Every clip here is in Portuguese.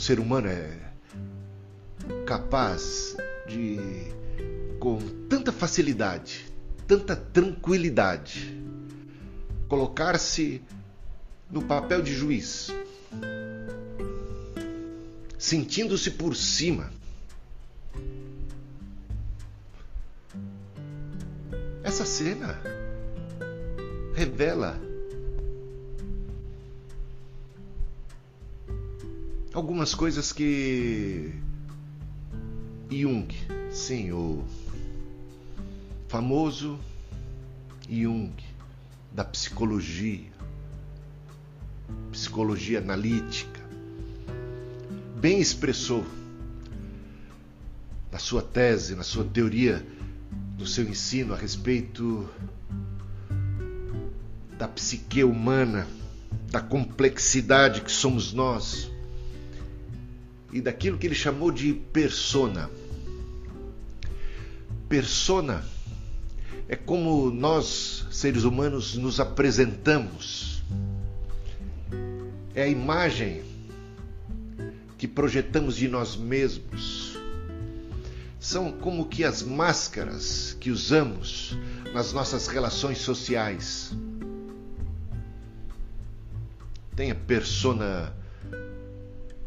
ser humano é capaz de, com tanta facilidade, tanta tranquilidade, colocar-se no papel de juiz, sentindo-se por cima. Essa cena revela algumas coisas que Jung, sim, o famoso Jung da psicologia, psicologia analítica, bem expressou na sua tese, na sua teoria, no seu ensino a respeito da psique humana, da complexidade que somos nós e daquilo que ele chamou de persona. Persona é como nós, seres humanos, nos apresentamos. É a imagem que projetamos de nós mesmos. São como que as máscaras que usamos nas nossas relações sociais. Tem a persona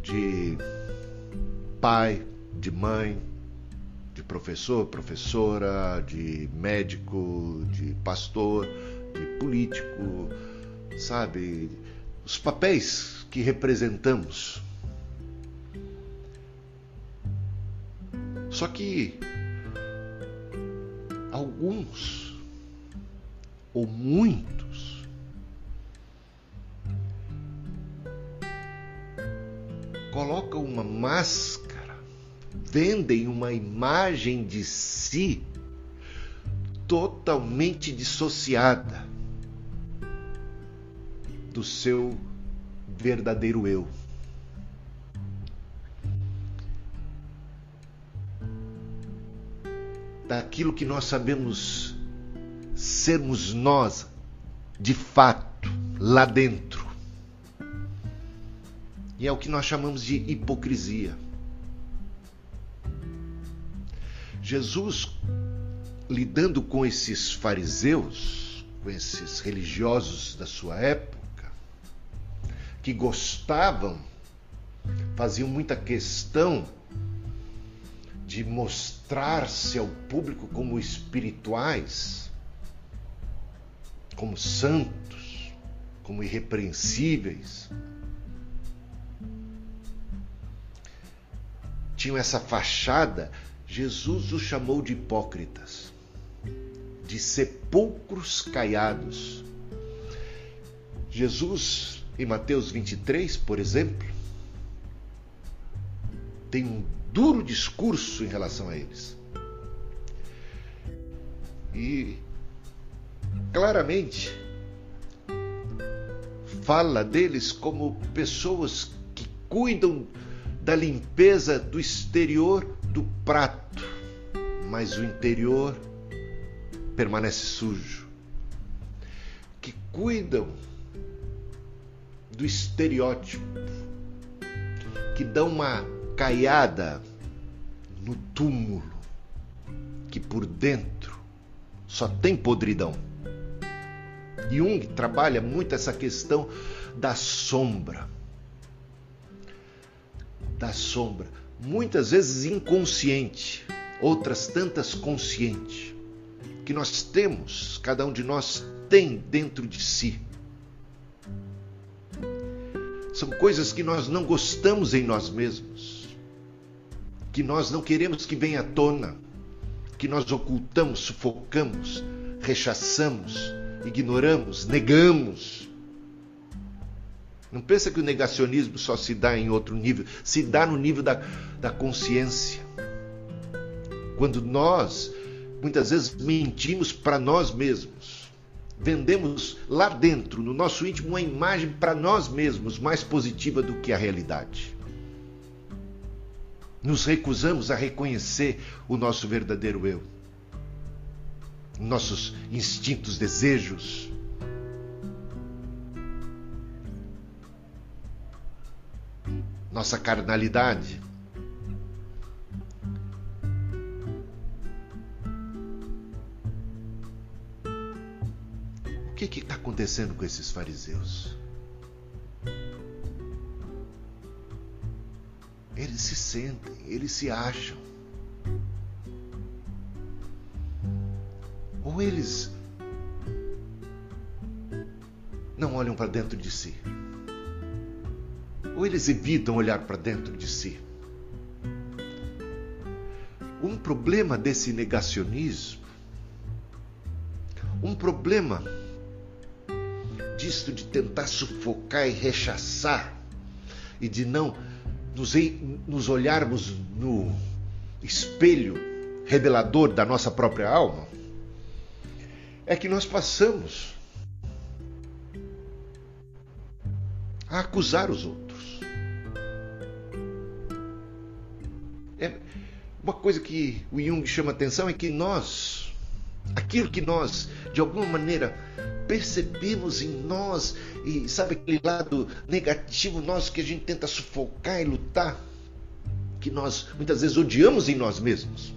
de pai, de mãe, de professor, professora, de médico, de pastor, de político, sabe? Os papéis que representamos. Só que alguns, ou muitos, colocam uma máscara vendem uma imagem de si totalmente dissociada do seu verdadeiro eu. Daquilo que nós sabemos sermos nós, de fato, lá dentro. E é o que nós chamamos de hipocrisia. Jesus, lidando com esses fariseus, com esses religiosos da sua época, que gostavam, faziam muita questão de mostrar-se ao público como espirituais, como santos, como irrepreensíveis. Tinham essa fachada Jesus os chamou de hipócritas, de sepulcros caiados. Jesus, em Mateus 23, por exemplo, tem um duro discurso em relação a eles. E claramente fala deles como pessoas que cuidam da limpeza do exterior do prato, mas o interior permanece sujo. Que cuidam do estereótipo, que dão uma caiada no túmulo, que por dentro só tem podridão. Jung trabalha muito essa questão da sombra. Da sombra muitas vezes inconsciente, outras tantas consciente, que nós temos, cada um de nós tem dentro de si. São coisas que nós não gostamos em nós mesmos, que nós não queremos que venha à tona, que nós ocultamos, sufocamos, rechaçamos, ignoramos, negamos. Não pensa que o negacionismo só se dá em outro nível, se dá no nível da, da consciência. Quando nós, muitas vezes, mentimos para nós mesmos, vendemos lá dentro, no nosso íntimo, uma imagem para nós mesmos mais positiva do que a realidade. Nos recusamos a reconhecer o nosso verdadeiro eu, nossos instintos, desejos, nossa carnalidade. O que está acontecendo com esses fariseus? Eles se sentem, eles se acham. Ou eles não olham para dentro de si. Ou eles evitam olhar para dentro de si. Um problema desse negacionismo, um problema disto de tentar sufocar e rechaçar e de não nos, nos olharmos no espelho revelador da nossa própria alma, é que nós passamos a acusar os outros. Uma coisa que o Jung chama atenção é que nós, aquilo que nós, de alguma maneira, percebemos em nós e sabe aquele lado negativo nosso que a gente tenta sufocar e lutar, que nós muitas vezes odiamos em nós mesmos.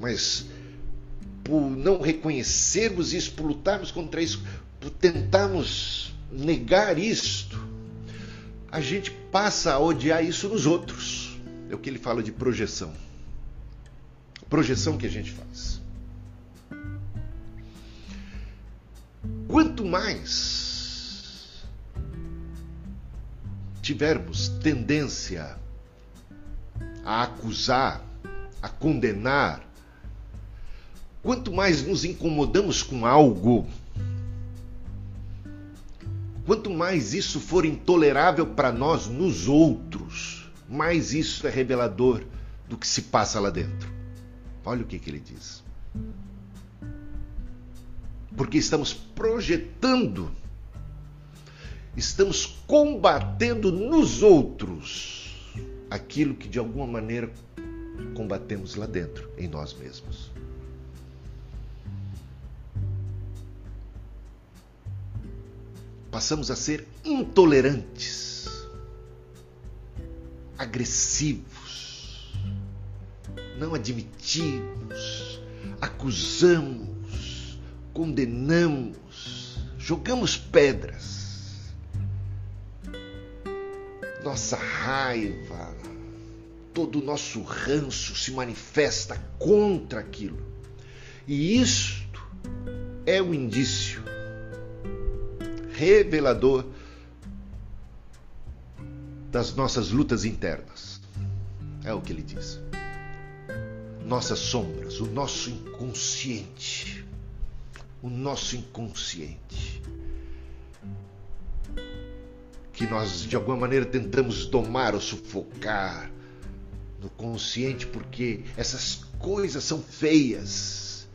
Mas por não reconhecermos isso, por lutarmos contra isso, por tentarmos negar isto, a gente passa a odiar isso nos outros. É o que ele fala de projeção. Projeção que a gente faz. Quanto mais tivermos tendência a acusar, a condenar, quanto mais nos incomodamos com algo, quanto mais isso for intolerável para nós nos outros, mais isso é revelador do que se passa lá dentro. Olha o que, que ele diz porque estamos projetando, estamos combatendo nos outros aquilo que de alguma maneira combatemos lá dentro, em nós mesmos. Passamos a ser intolerantes, agressivos, não admitimos, acusamos, condenamos, jogamos pedras. Nossa raiva, todo o nosso ranço se manifesta contra aquilo. E isto é um indício revelador das nossas lutas internas. É o que ele diz. Nossas sombras, o nosso inconsciente o nosso inconsciente. Que nós de alguma maneira tentamos domar ou sufocar no consciente, porque essas coisas são feias.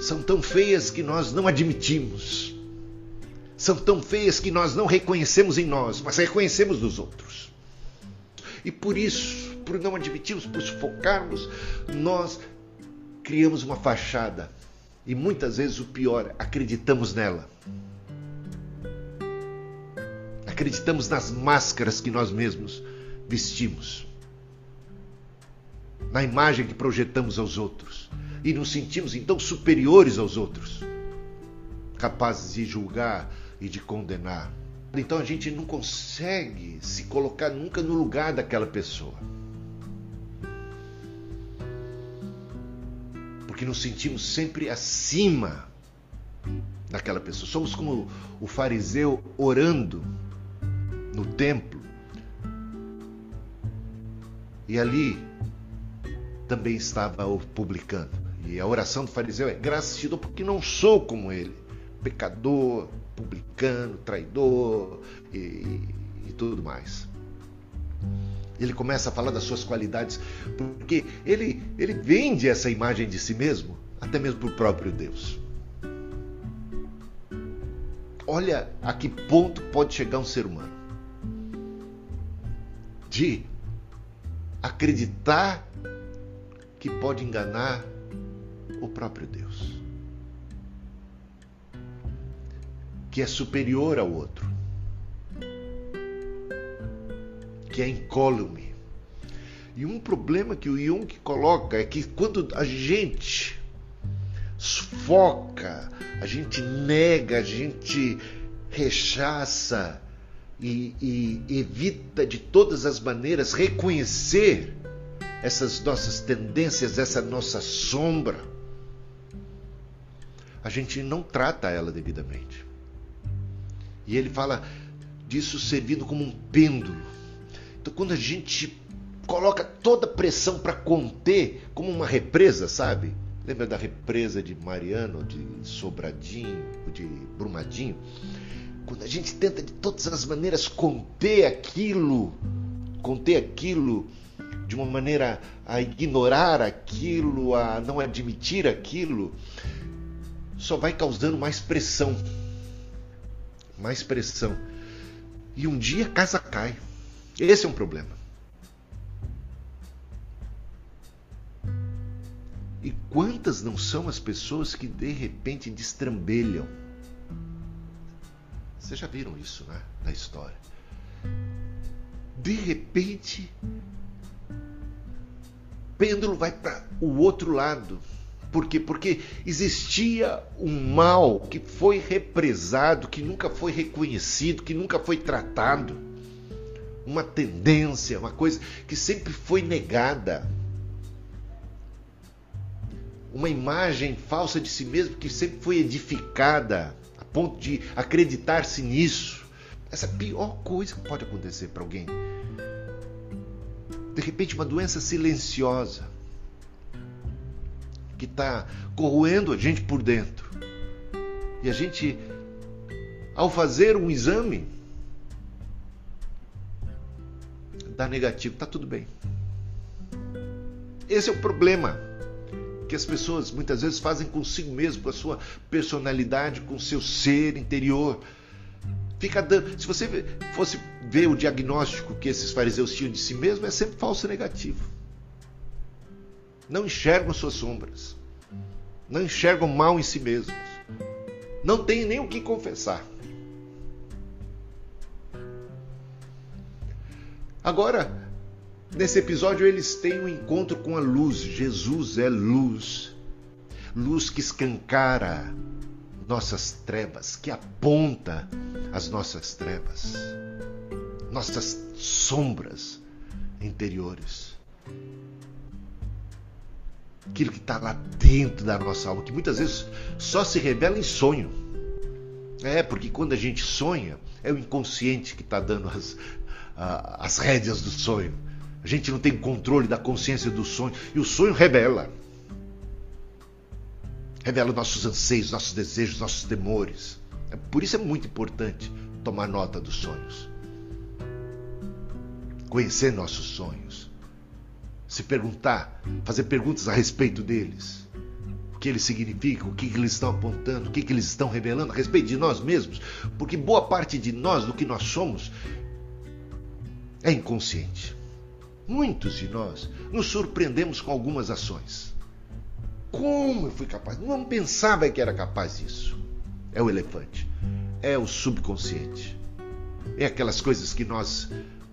São tão feias que nós não admitimos. São tão feias que nós não reconhecemos em nós, mas reconhecemos nos outros. E por isso, por não admitirmos, por sufocarmos, nós criamos uma fachada e muitas vezes o pior, acreditamos nela. Acreditamos nas máscaras que nós mesmos vestimos, na imagem que projetamos aos outros e nos sentimos então superiores aos outros, capazes de julgar e de condenar. Então a gente não consegue se colocar nunca no lugar daquela pessoa. porque nos sentimos sempre acima daquela pessoa. Somos como o fariseu orando no templo. E ali também estava o publicano. E a oração do fariseu é: graças te dou porque não sou como ele, pecador, publicano, traidor e, e tudo mais. Ele começa a falar das suas qualidades, porque ele, ele vende essa imagem de si mesmo, até mesmo para o próprio Deus. Olha a que ponto pode chegar um ser humano de acreditar que pode enganar o próprio Deus, que é superior ao outro que é incólume. E um problema que o Jung coloca é que quando a gente sufoca, a gente nega, a gente rechaça e, e evita de todas as maneiras reconhecer essas nossas tendências, essa nossa sombra, a gente não trata ela devidamente. E ele fala disso servindo como um pêndulo. Então, quando a gente coloca toda a pressão para conter, como uma represa, sabe? Lembra da represa de Mariano, de Sobradinho, de Brumadinho? Quando a gente tenta de todas as maneiras conter aquilo, conter aquilo de uma maneira a ignorar aquilo, a não admitir aquilo, só vai causando mais pressão. Mais pressão. E um dia a casa cai. Esse é um problema. E quantas não são as pessoas que de repente destrambelham? Vocês já viram isso, né? Na história. De repente, pêndulo vai para o outro lado. Por quê? Porque existia um mal que foi represado, que nunca foi reconhecido, que nunca foi tratado. Uma tendência, uma coisa que sempre foi negada. Uma imagem falsa de si mesmo que sempre foi edificada a ponto de acreditar-se nisso. Essa é pior coisa que pode acontecer para alguém de repente, uma doença silenciosa que está corroendo a gente por dentro. E a gente, ao fazer um exame, dá negativo, está tudo bem. Esse é o problema que as pessoas muitas vezes fazem consigo mesmo, com a sua personalidade, com o seu ser interior. Fica dando. Se você fosse ver o diagnóstico que esses fariseus tinham de si mesmo, é sempre falso negativo. Não enxergam suas sombras. Não enxergam mal em si mesmos. Não tem nem o que confessar. Agora, nesse episódio, eles têm um encontro com a luz. Jesus é luz. Luz que escancara nossas trevas, que aponta as nossas trevas, nossas sombras interiores. Aquilo que está lá dentro da nossa alma, que muitas vezes só se revela em sonho. É, porque quando a gente sonha, é o inconsciente que está dando as, as rédeas do sonho. A gente não tem controle da consciência do sonho. E o sonho revela revela nossos anseios, nossos desejos, nossos temores. É, por isso é muito importante tomar nota dos sonhos. Conhecer nossos sonhos. Se perguntar, fazer perguntas a respeito deles. O que eles significam, o que eles estão apontando, o que eles estão revelando a respeito de nós mesmos. Porque boa parte de nós, do que nós somos, é inconsciente. Muitos de nós nos surpreendemos com algumas ações. Como eu fui capaz? Não pensava que era capaz disso. É o elefante. É o subconsciente. É aquelas coisas que nós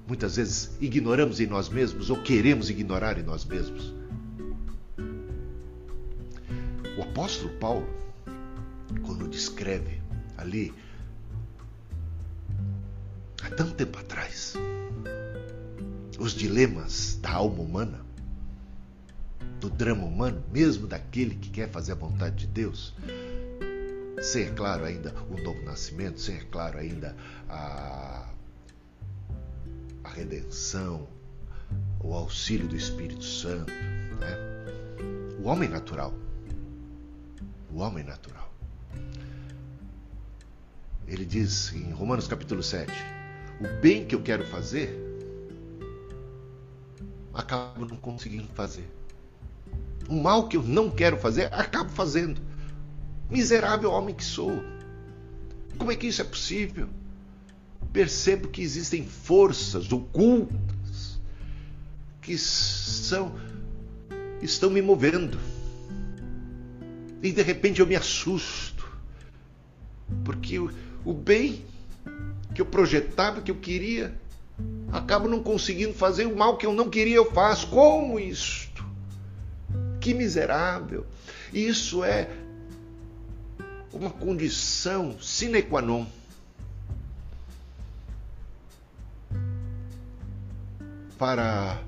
muitas vezes ignoramos em nós mesmos ou queremos ignorar em nós mesmos. O apóstolo Paulo, quando descreve ali, há tanto tempo atrás, os dilemas da alma humana, do drama humano, mesmo daquele que quer fazer a vontade de Deus, sem, é claro, ainda o novo nascimento, sem, é claro, ainda a, redenção, o auxílio do Espírito Santo. Né? O homem natural. O homem natural. Ele diz em Romanos capítulo 7: O bem que eu quero fazer, acabo não conseguindo fazer o mal que eu não quero fazer, acabo fazendo. Miserável homem que sou. Como é que isso é possível? Percebo que existem forças ocultas que são estão me movendo. E de repente eu me assusto. Porque o, o bem que eu projetava, que eu queria, Acabo não conseguindo fazer o mal que eu não queria, eu faço. Como isto? Que miserável. Isso é uma condição sine qua non. Para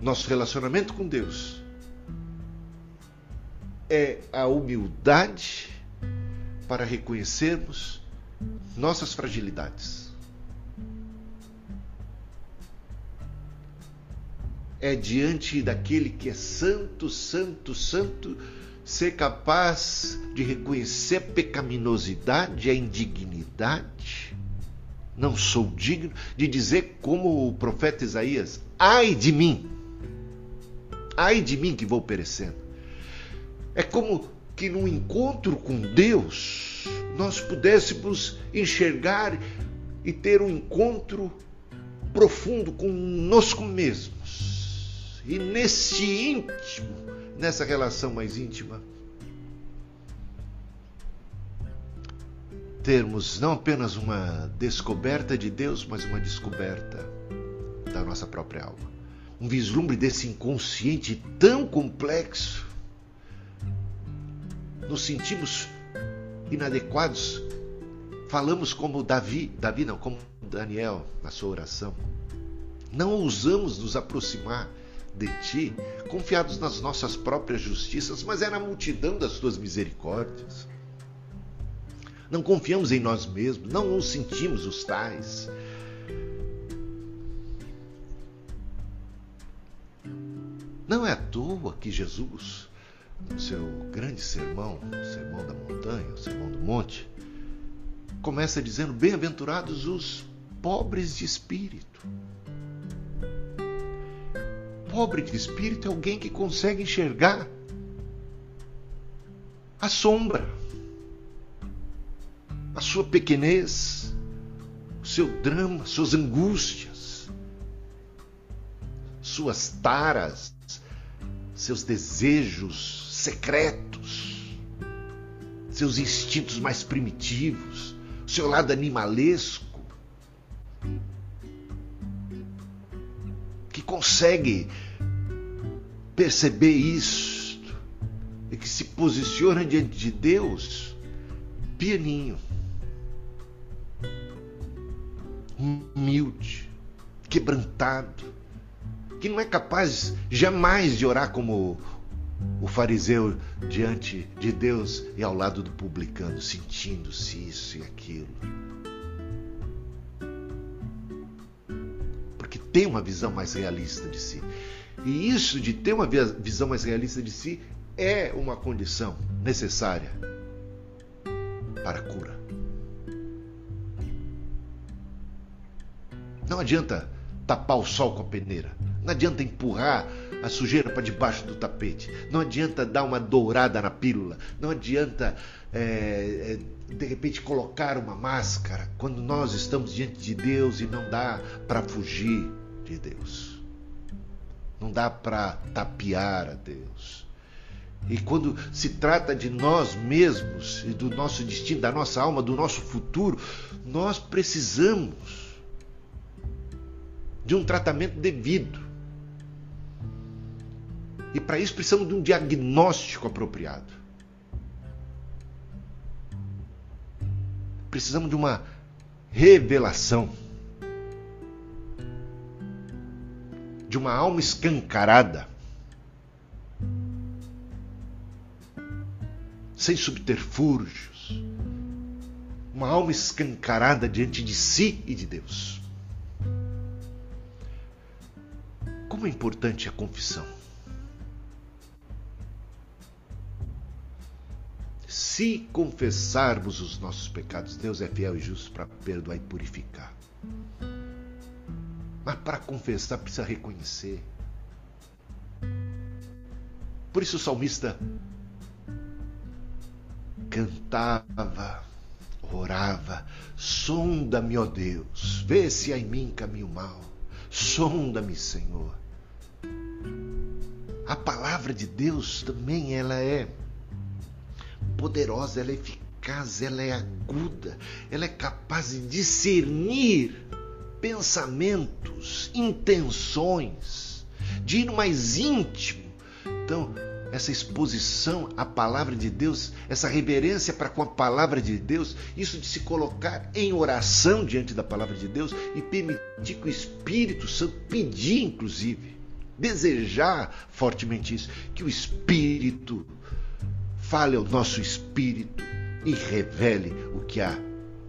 nosso relacionamento com Deus é a humildade para reconhecermos nossas fragilidades. É diante daquele que é santo, santo, santo, ser capaz de reconhecer a pecaminosidade, a indignidade. Não sou digno de dizer, como o profeta Isaías: ai de mim, ai de mim que vou perecendo. É como que no encontro com Deus nós pudéssemos enxergar e ter um encontro profundo conosco mesmos. E nesse íntimo, nessa relação mais íntima, termos não apenas uma descoberta de Deus, mas uma descoberta da nossa própria alma. Um vislumbre desse inconsciente tão complexo nos sentimos inadequados, falamos como Davi, Davi não, como Daniel na sua oração. Não ousamos nos aproximar de ti, confiados nas nossas próprias justiças, mas é na multidão das tuas misericórdias. Não confiamos em nós mesmos, não nos sentimos os tais. Não é à toa que Jesus no seu grande sermão, o sermão da montanha, o sermão do monte, começa dizendo: Bem-aventurados os pobres de espírito. Pobre de espírito é alguém que consegue enxergar a sombra, a sua pequenez, o seu drama, suas angústias, suas taras, seus desejos, secretos, seus instintos mais primitivos, seu lado animalesco, que consegue perceber isto e que se posiciona diante de Deus pianinho, humilde, quebrantado, que não é capaz jamais de orar como o fariseu diante de Deus e ao lado do publicano, sentindo-se isso e aquilo. Porque tem uma visão mais realista de si. E isso de ter uma visão mais realista de si é uma condição necessária para a cura. Não adianta tapar o sol com a peneira. Não adianta empurrar a sujeira para debaixo do tapete. Não adianta dar uma dourada na pílula. Não adianta, é, é, de repente, colocar uma máscara quando nós estamos diante de Deus e não dá para fugir de Deus. Não dá para tapear a Deus. E quando se trata de nós mesmos e do nosso destino, da nossa alma, do nosso futuro, nós precisamos de um tratamento devido. E para isso precisamos de um diagnóstico apropriado. Precisamos de uma revelação. De uma alma escancarada. Sem subterfúgios. Uma alma escancarada diante de si e de Deus. Como é importante a confissão. se confessarmos os nossos pecados, Deus é fiel e justo para perdoar e purificar. Mas para confessar precisa reconhecer. Por isso o salmista cantava, orava: sonda-me, ó Deus, vê se há em mim caminho mau, sonda-me, Senhor. Palavra de Deus também ela é poderosa, ela é eficaz, ela é aguda, ela é capaz de discernir pensamentos, intenções, de ir mais íntimo. Então, essa exposição à palavra de Deus, essa reverência para com a palavra de Deus, isso de se colocar em oração diante da palavra de Deus e permitir que o Espírito Santo pedir, inclusive, desejar fortemente isso, que o Espírito fale ao nosso espírito e revele o que há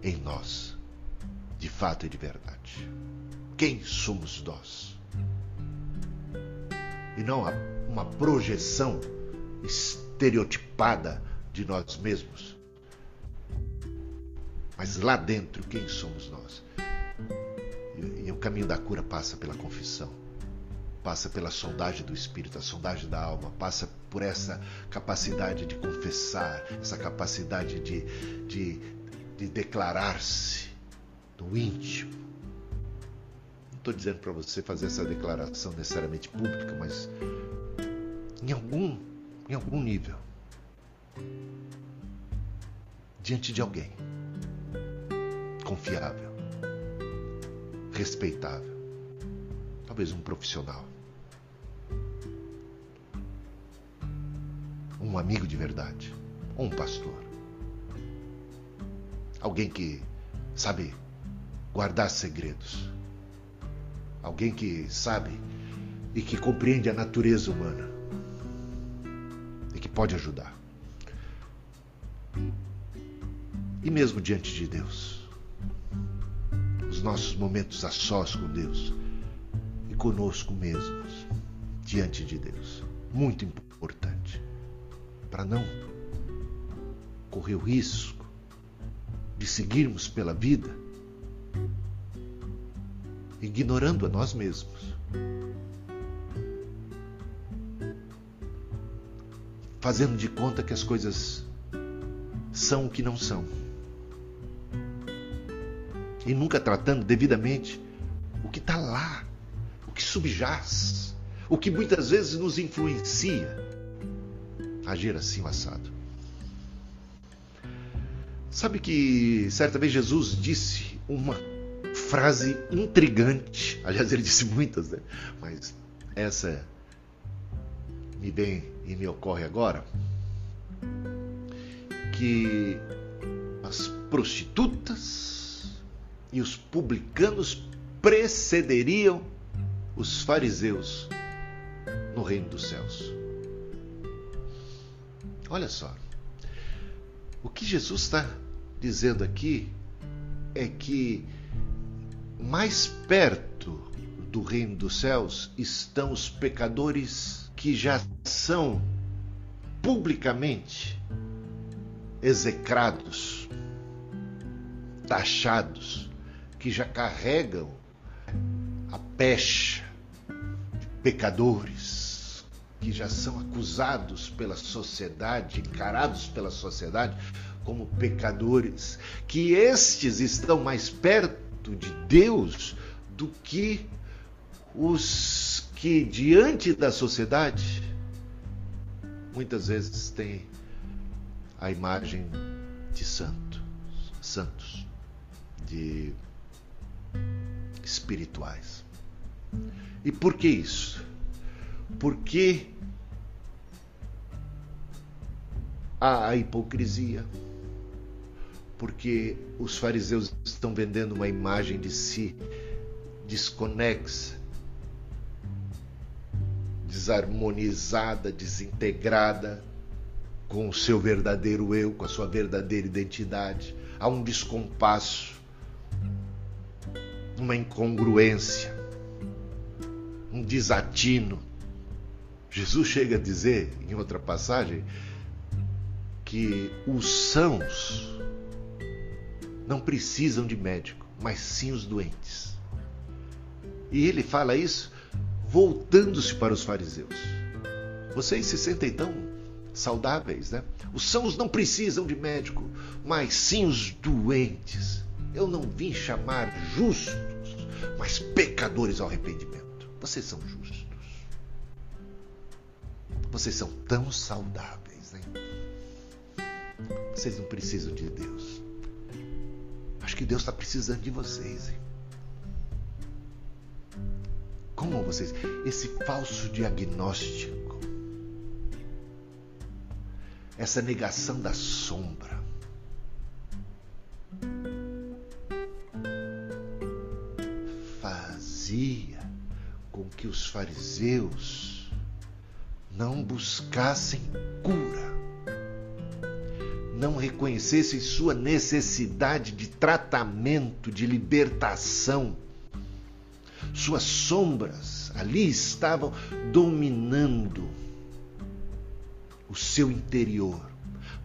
em nós, de fato e de verdade. Quem somos nós? E não uma projeção estereotipada de nós mesmos. Mas lá dentro, quem somos nós? E, o caminho da cura passa pela confissão passa pela sondagem do espírito, a sondagem da alma, passa por essa capacidade de confessar, essa capacidade de, de, de declarar-se no íntimo. Não estou dizendo para você fazer essa declaração necessariamente pública, mas em algum, em algum nível, diante de alguém confiável, respeitável, talvez um profissional um amigo de verdade, um pastor. Alguém que sabe guardar segredos. Alguém que sabe e que compreende a natureza humana e que pode ajudar. E mesmo diante de Deus, os nossos momentos a sós com Deus e conosco mesmos, diante de Deus, muito importante para não correr o risco de seguirmos pela vida ignorando a nós mesmos. Fazendo de conta que as coisas são o que não são. E nunca tratando devidamente o que está lá, o que subjaz, o que muitas vezes nos influencia agir assim assado. Sabe que certa vez Jesus disse uma frase intrigante. Aliás, ele disse muitas, né? Mas essa me vem e me ocorre agora. Que as prostitutas e os publicanos precederiam os fariseus no reino dos céus. Olha só. O que Jesus está dizendo aqui é que mais perto do reino dos céus estão os pecadores que já são publicamente execrados, taxados, que já carregam a pecha de pecadores que já são acusados pela sociedade, encarados pela sociedade como pecadores, que estes estão mais perto de Deus do que os que diante da sociedade muitas vezes têm a imagem de santos, santos, de espirituais. E por que isso? Porque há a hipocrisia. Porque os fariseus estão vendendo uma imagem de si desconexa, desarmonizada, desintegrada com o seu verdadeiro eu, com a sua verdadeira identidade. Há um descompasso, uma incongruência, um desatino Jesus chega a dizer, em outra passagem, que os sãos não precisam de médico, mas sim os doentes. E ele fala isso voltando-se para os fariseus. Vocês se sentem tão saudáveis, né? Os sãos não precisam de médico, mas sim os doentes. Eu não vim chamar justos, mas pecadores ao arrependimento. Vocês são justos. Vocês são tão saudáveis, hein? Vocês não precisam de Deus. Acho que Deus está precisando de vocês, hein? Como vocês? Esse falso diagnóstico, essa negação da sombra. Fazia com que os fariseus não buscassem cura, não reconhecessem sua necessidade de tratamento, de libertação suas sombras ali estavam dominando o seu interior,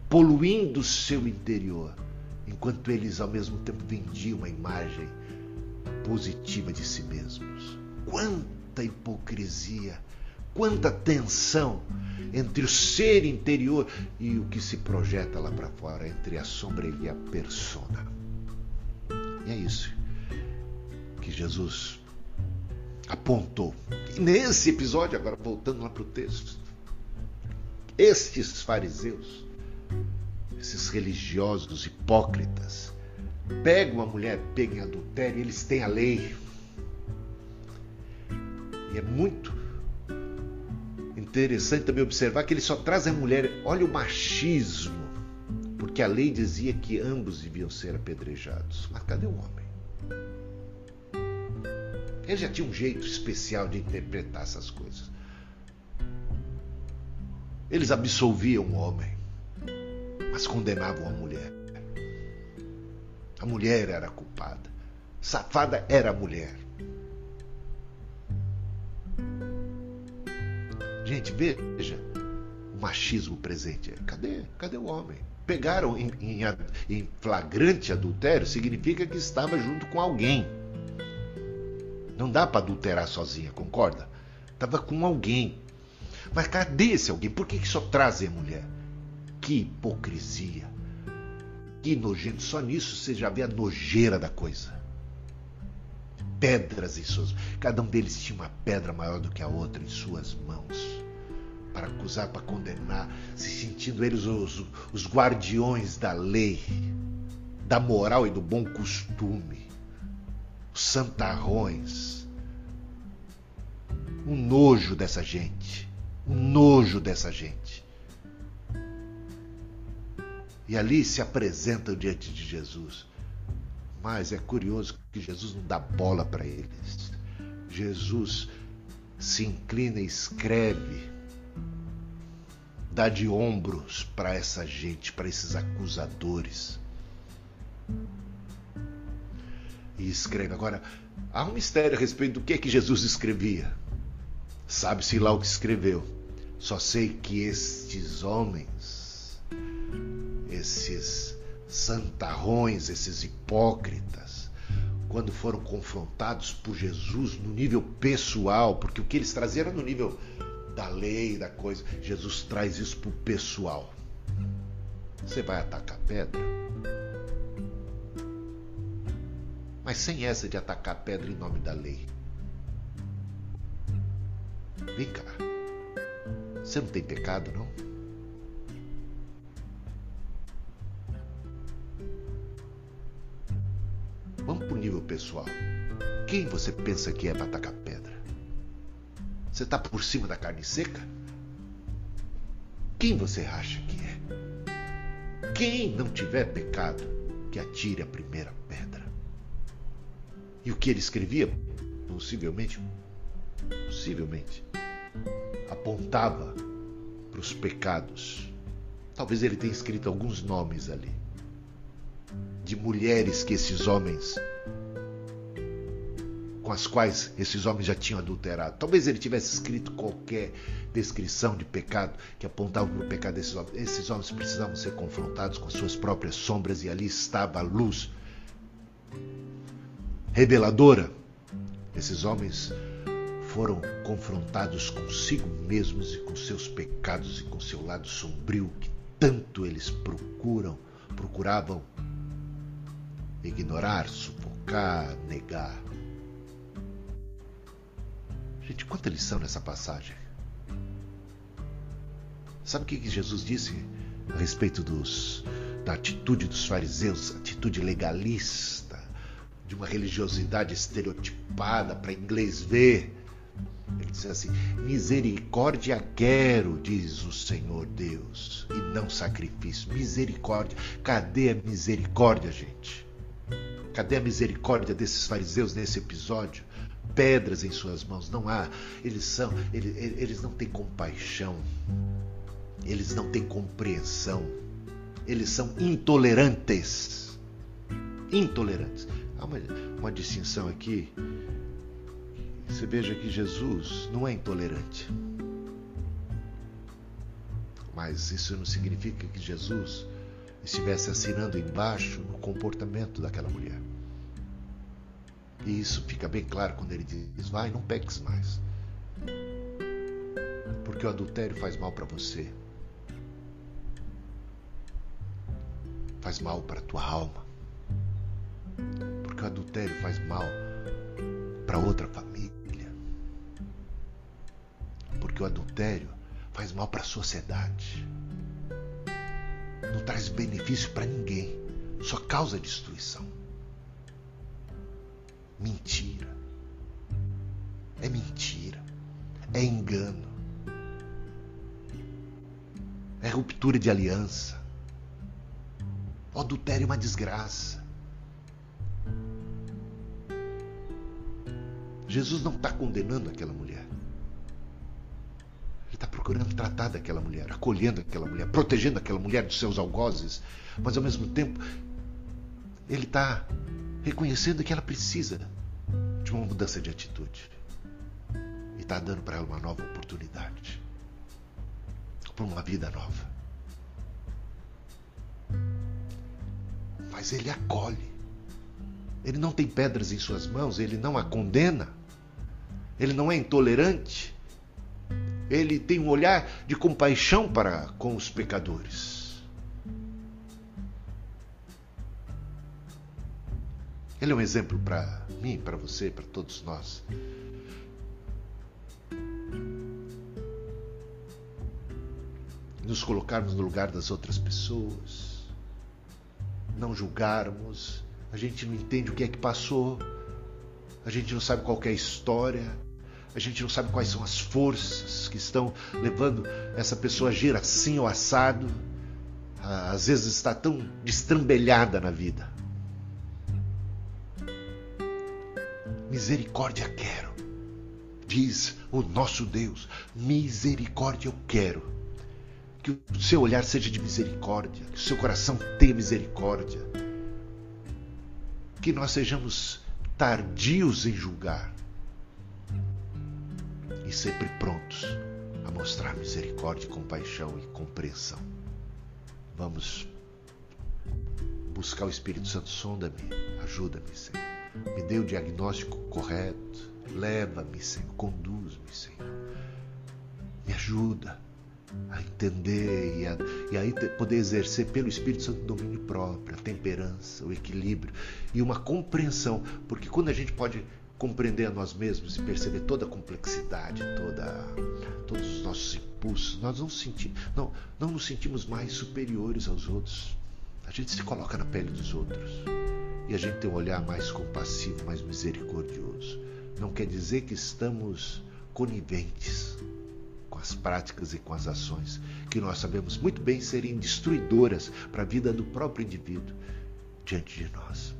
poluindo o seu interior, enquanto eles ao mesmo tempo vendiam uma imagem positiva de si mesmos. Quanta hipocrisia, quanta tensão entre o ser interior e o que se projeta lá para fora, entre a sombra e a persona. E é isso que Jesus apontou. E nesse episódio, agora voltando lá para o texto, estes fariseus, esses religiosos hipócritas, pegam a mulher pega em adultério, eles têm a lei. E é muito interessante também observar que ele só traz a mulher. Olha o machismo, porque a lei dizia que ambos deviam ser apedrejados. Mas cadê o homem? Ele já tinha um jeito especial de interpretar essas coisas. Eles absolviam o homem, mas condenavam a mulher. A mulher era culpada. Safada era a mulher. Gente, veja o machismo presente. Cadê, cadê o homem? Pegaram em, em, em flagrante adultério, significa que estava junto com alguém. Não dá para adulterar sozinha, concorda? Tava com alguém. Mas cadê esse alguém? Por que, que só trazem a mulher? Que hipocrisia. Que nojento. Só nisso você já vê a nojeira da coisa. Pedras em suas. Cada um deles tinha uma pedra maior do que a outra em suas mãos. Para acusar, para condenar, se sentindo eles os, os guardiões da lei, da moral e do bom costume santarrões. Um nojo dessa gente. Um nojo dessa gente. E ali se apresentam diante de Jesus. Mas é curioso que Jesus não dá bola para eles. Jesus se inclina e escreve, dá de ombros para essa gente, para esses acusadores e escreve. Agora, há um mistério a respeito do que é que Jesus escrevia. Sabe-se lá o que escreveu. Só sei que estes homens, esses santarrões, esses hipócritas, quando foram confrontados por Jesus no nível pessoal, porque o que eles traziam era no nível da lei, da coisa, Jesus traz isso para o pessoal. Você vai atacar pedra? mas sem essa de atacar pedra em nome da lei. Vem cá. Você não tem pecado, não? Vamos para o nível pessoal. Quem você pensa que é para atacar pedra? Você está por cima da carne seca? Quem você acha que é? Quem não tiver pecado, que atire a primeira pedra. E o que ele escrevia, possivelmente, possivelmente, apontava para os pecados. Talvez ele tenha escrito alguns nomes ali de mulheres que esses homens com as quais esses homens já tinham adulterado. Talvez ele tivesse escrito qualquer descrição de pecado que apontava para o pecado desses homens. Esses homens precisavam ser confrontados com as suas próprias sombras e ali estava a luz reveladora. Esses homens foram confrontados consigo mesmos e com seus pecados e com seu lado sombrio que tanto eles procuram, procuravam ignorar, sufocar, negar. Gente, quanta lição nessa passagem. Sabe o que Jesus disse a respeito dos, da atitude dos fariseus, atitude legalista? de uma religiosidade estereotipada para inglês ver. Ele diz assim: Misericórdia quero, diz o Senhor Deus, e não sacrifício. Misericórdia. Cadê a misericórdia, gente? Cadê a misericórdia desses fariseus nesse episódio? Pedras em suas mãos, não há. Eles são, eles, eles não têm compaixão. Eles não têm compreensão. Eles são intolerantes. Intolerantes. Há uma, uma distinção aqui você veja que Jesus não é intolerante. Mas isso não significa que Jesus estivesse assinando embaixo no comportamento daquela mulher. E isso fica bem claro quando ele diz: Vai, não peques mais. Porque o adultério faz mal para você. Faz mal para tua alma. Porque o adultério faz mal para outra família porque o adultério faz mal para a sociedade. Não traz benefício para ninguém, só causa destruição. Mentira. É mentira. É engano. É ruptura de aliança. O adultério é uma desgraça. Jesus não está condenando aquela mulher está procurando tratar daquela mulher, acolhendo aquela mulher, protegendo aquela mulher dos seus algozes, mas ao mesmo tempo ele está reconhecendo que ela precisa de uma mudança de atitude e está dando para ela uma nova oportunidade para uma vida nova. Mas ele acolhe. Ele não tem pedras em suas mãos, ele não a condena. Ele não é intolerante ele tem um olhar de compaixão para com os pecadores. Ele é um exemplo para mim, para você, para todos nós. Nos colocarmos no lugar das outras pessoas, não julgarmos, a gente não entende o que é que passou, a gente não sabe qual é a história, a gente não sabe quais são as forças que estão levando essa pessoa a agir assim ou assado. Às vezes está tão destrambelhada na vida. Misericórdia quero, diz o nosso Deus. Misericórdia eu quero. Que o seu olhar seja de misericórdia, que o seu coração tenha misericórdia. Que nós sejamos tardios em julgar e sempre prontos a mostrar misericórdia, compaixão e compreensão. Vamos buscar o Espírito Santo, sonda-me, ajuda-me, Senhor. Me dê o diagnóstico correto, leva-me, Senhor, conduz-me, Senhor. Me ajuda a entender e, a, e aí poder exercer pelo Espírito Santo domínio próprio, a temperança, o equilíbrio e uma compreensão, porque quando a gente pode compreender a nós mesmos e perceber toda a complexidade, toda, todos os nossos impulsos, nós não, senti, não, não nos sentimos mais superiores aos outros. A gente se coloca na pele dos outros e a gente tem um olhar mais compassivo, mais misericordioso. Não quer dizer que estamos coniventes com as práticas e com as ações que nós sabemos muito bem serem destruidoras para a vida do próprio indivíduo diante de nós.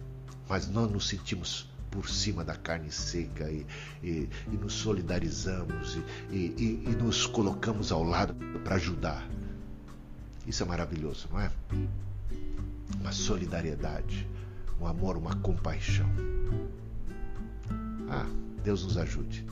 Mas não nos sentimos por cima da carne seca e, e, e nos solidarizamos e, e nos colocamos ao lado para ajudar. Isso é maravilhoso, não é? Uma solidariedade, um amor, uma compaixão. Ah, Deus nos ajude.